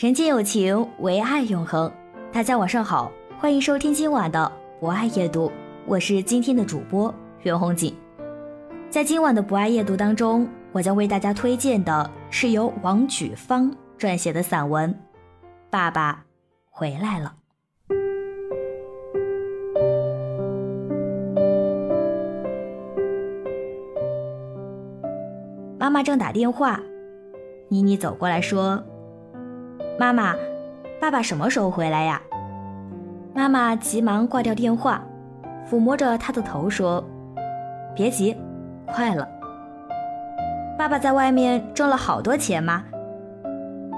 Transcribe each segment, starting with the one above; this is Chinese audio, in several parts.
人间有情，唯爱永恒。大家晚上好，欢迎收听今晚的博爱夜读，我是今天的主播。袁弘锦，在今晚的不爱夜读当中，我将为大家推荐的是由王举芳撰写的散文《爸爸回来了》。妈妈正打电话，妮妮走过来说：“妈妈，爸爸什么时候回来呀？”妈妈急忙挂掉电话，抚摸着他的头说。别急，快了。爸爸在外面挣了好多钱吗？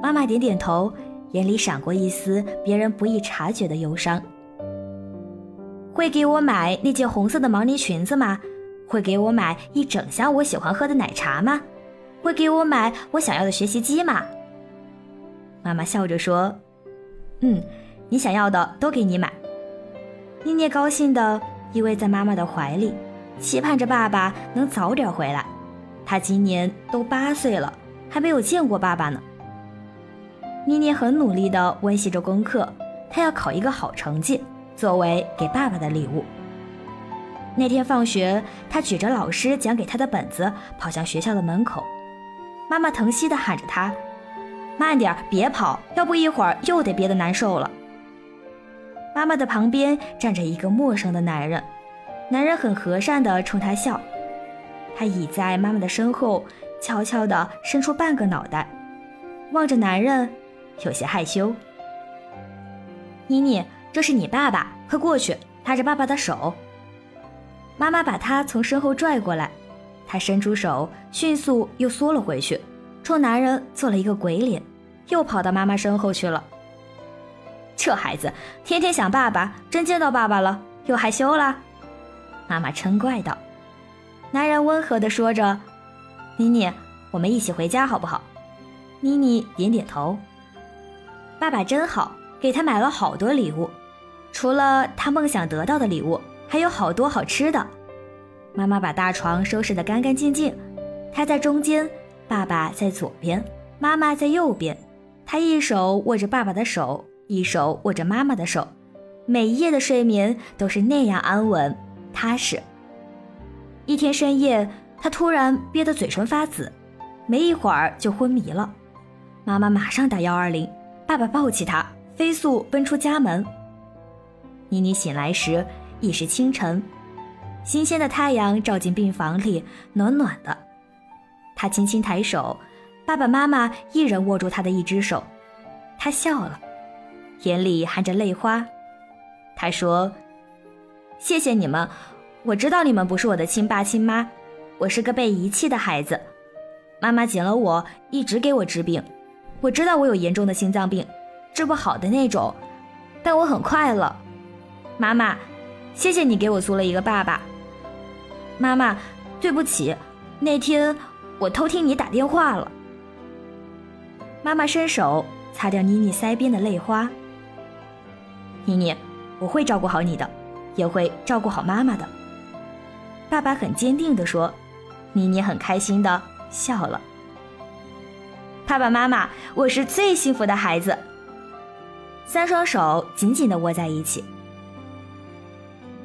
妈妈点点头，眼里闪过一丝别人不易察觉的忧伤。会给我买那件红色的毛呢裙子吗？会给我买一整箱我喜欢喝的奶茶吗？会给我买我想要的学习机吗？妈妈笑着说：“嗯，你想要的都给你买。”妮妮高兴地依偎在妈妈的怀里。期盼着爸爸能早点回来，他今年都八岁了，还没有见过爸爸呢。妮妮很努力地温习着功课，她要考一个好成绩，作为给爸爸的礼物。那天放学，她举着老师讲给她的本子，跑向学校的门口。妈妈疼惜地喊着她：“慢点，别跑，要不一会儿又得憋得难受了。”妈妈的旁边站着一个陌生的男人。男人很和善地冲他笑，他倚在妈妈的身后，悄悄地伸出半个脑袋，望着男人，有些害羞。妮妮，这是你爸爸，快过去，拉着爸爸的手。妈妈把他从身后拽过来，他伸出手，迅速又缩了回去，冲男人做了一个鬼脸，又跑到妈妈身后去了。这孩子天天想爸爸，真见到爸爸了，又害羞了。妈妈嗔怪道：“男人温和地说着，妮妮，我们一起回家好不好？”妮妮点点头。爸爸真好，给他买了好多礼物，除了他梦想得到的礼物，还有好多好吃的。妈妈把大床收拾得干干净净，他在中间，爸爸在左边，妈妈在右边。他一手握着爸爸的手，一手握着妈妈的手，每一夜的睡眠都是那样安稳。踏实。一天深夜，他突然憋得嘴唇发紫，没一会儿就昏迷了。妈妈马上打幺二零，爸爸抱起他，飞速奔出家门。妮妮醒来时已是清晨，新鲜的太阳照进病房里，暖暖的。他轻轻抬手，爸爸妈妈一人握住他的一只手。他笑了，眼里含着泪花。他说。谢谢你们，我知道你们不是我的亲爸亲妈，我是个被遗弃的孩子。妈妈捡了我，一直给我治病。我知道我有严重的心脏病，治不好的那种，但我很快乐。妈妈，谢谢你给我租了一个爸爸。妈妈，对不起，那天我偷听你打电话了。妈妈伸手擦掉妮妮腮边的泪花。妮妮，我会照顾好你的。也会照顾好妈妈的。爸爸很坚定地说，妮妮很开心的笑了。爸爸妈妈，我是最幸福的孩子。三双手紧紧地握在一起。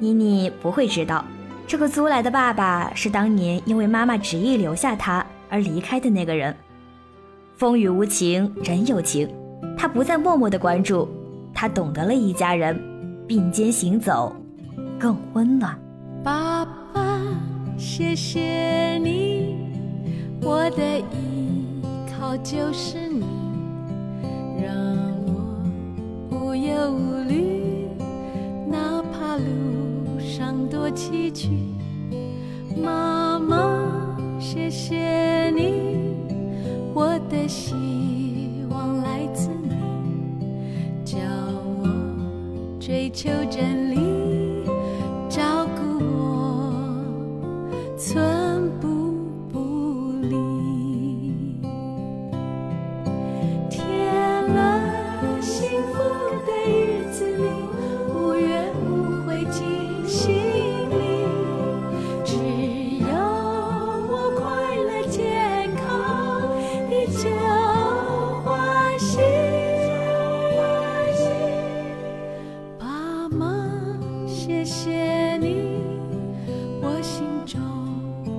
妮妮不会知道，这个租来的爸爸是当年因为妈妈执意留下他而离开的那个人。风雨无情，人有情，他不再默默的关注，他懂得了一家人并肩行走。更温暖。爸爸，谢谢你，我的依靠就是你。求真理。爸妈，谢谢你，我心中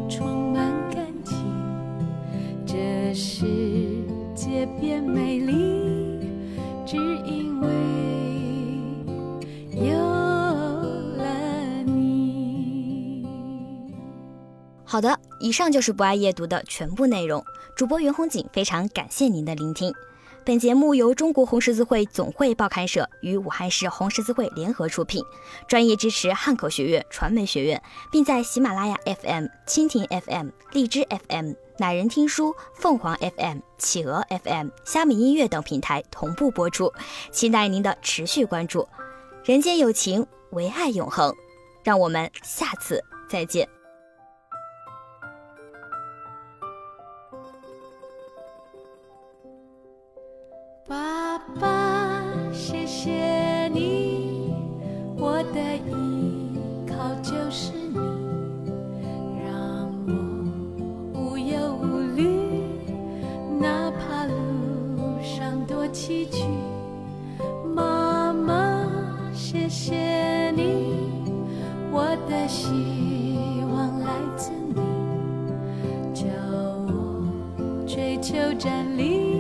充满感激。这世界变美丽，只因为有了你。好的，以上就是不爱夜读的全部内容。主播袁红锦非常感谢您的聆听。本节目由中国红十字会总会报刊社与武汉市红十字会联合出品，专业支持汉口学院传媒学院，并在喜马拉雅 FM、蜻蜓 FM、荔枝 FM、乃人听书、凤凰 FM、企鹅 FM、虾米音乐等平台同步播出，期待您的持续关注。人间有情，唯爱永恒。让我们下次再见。求站立。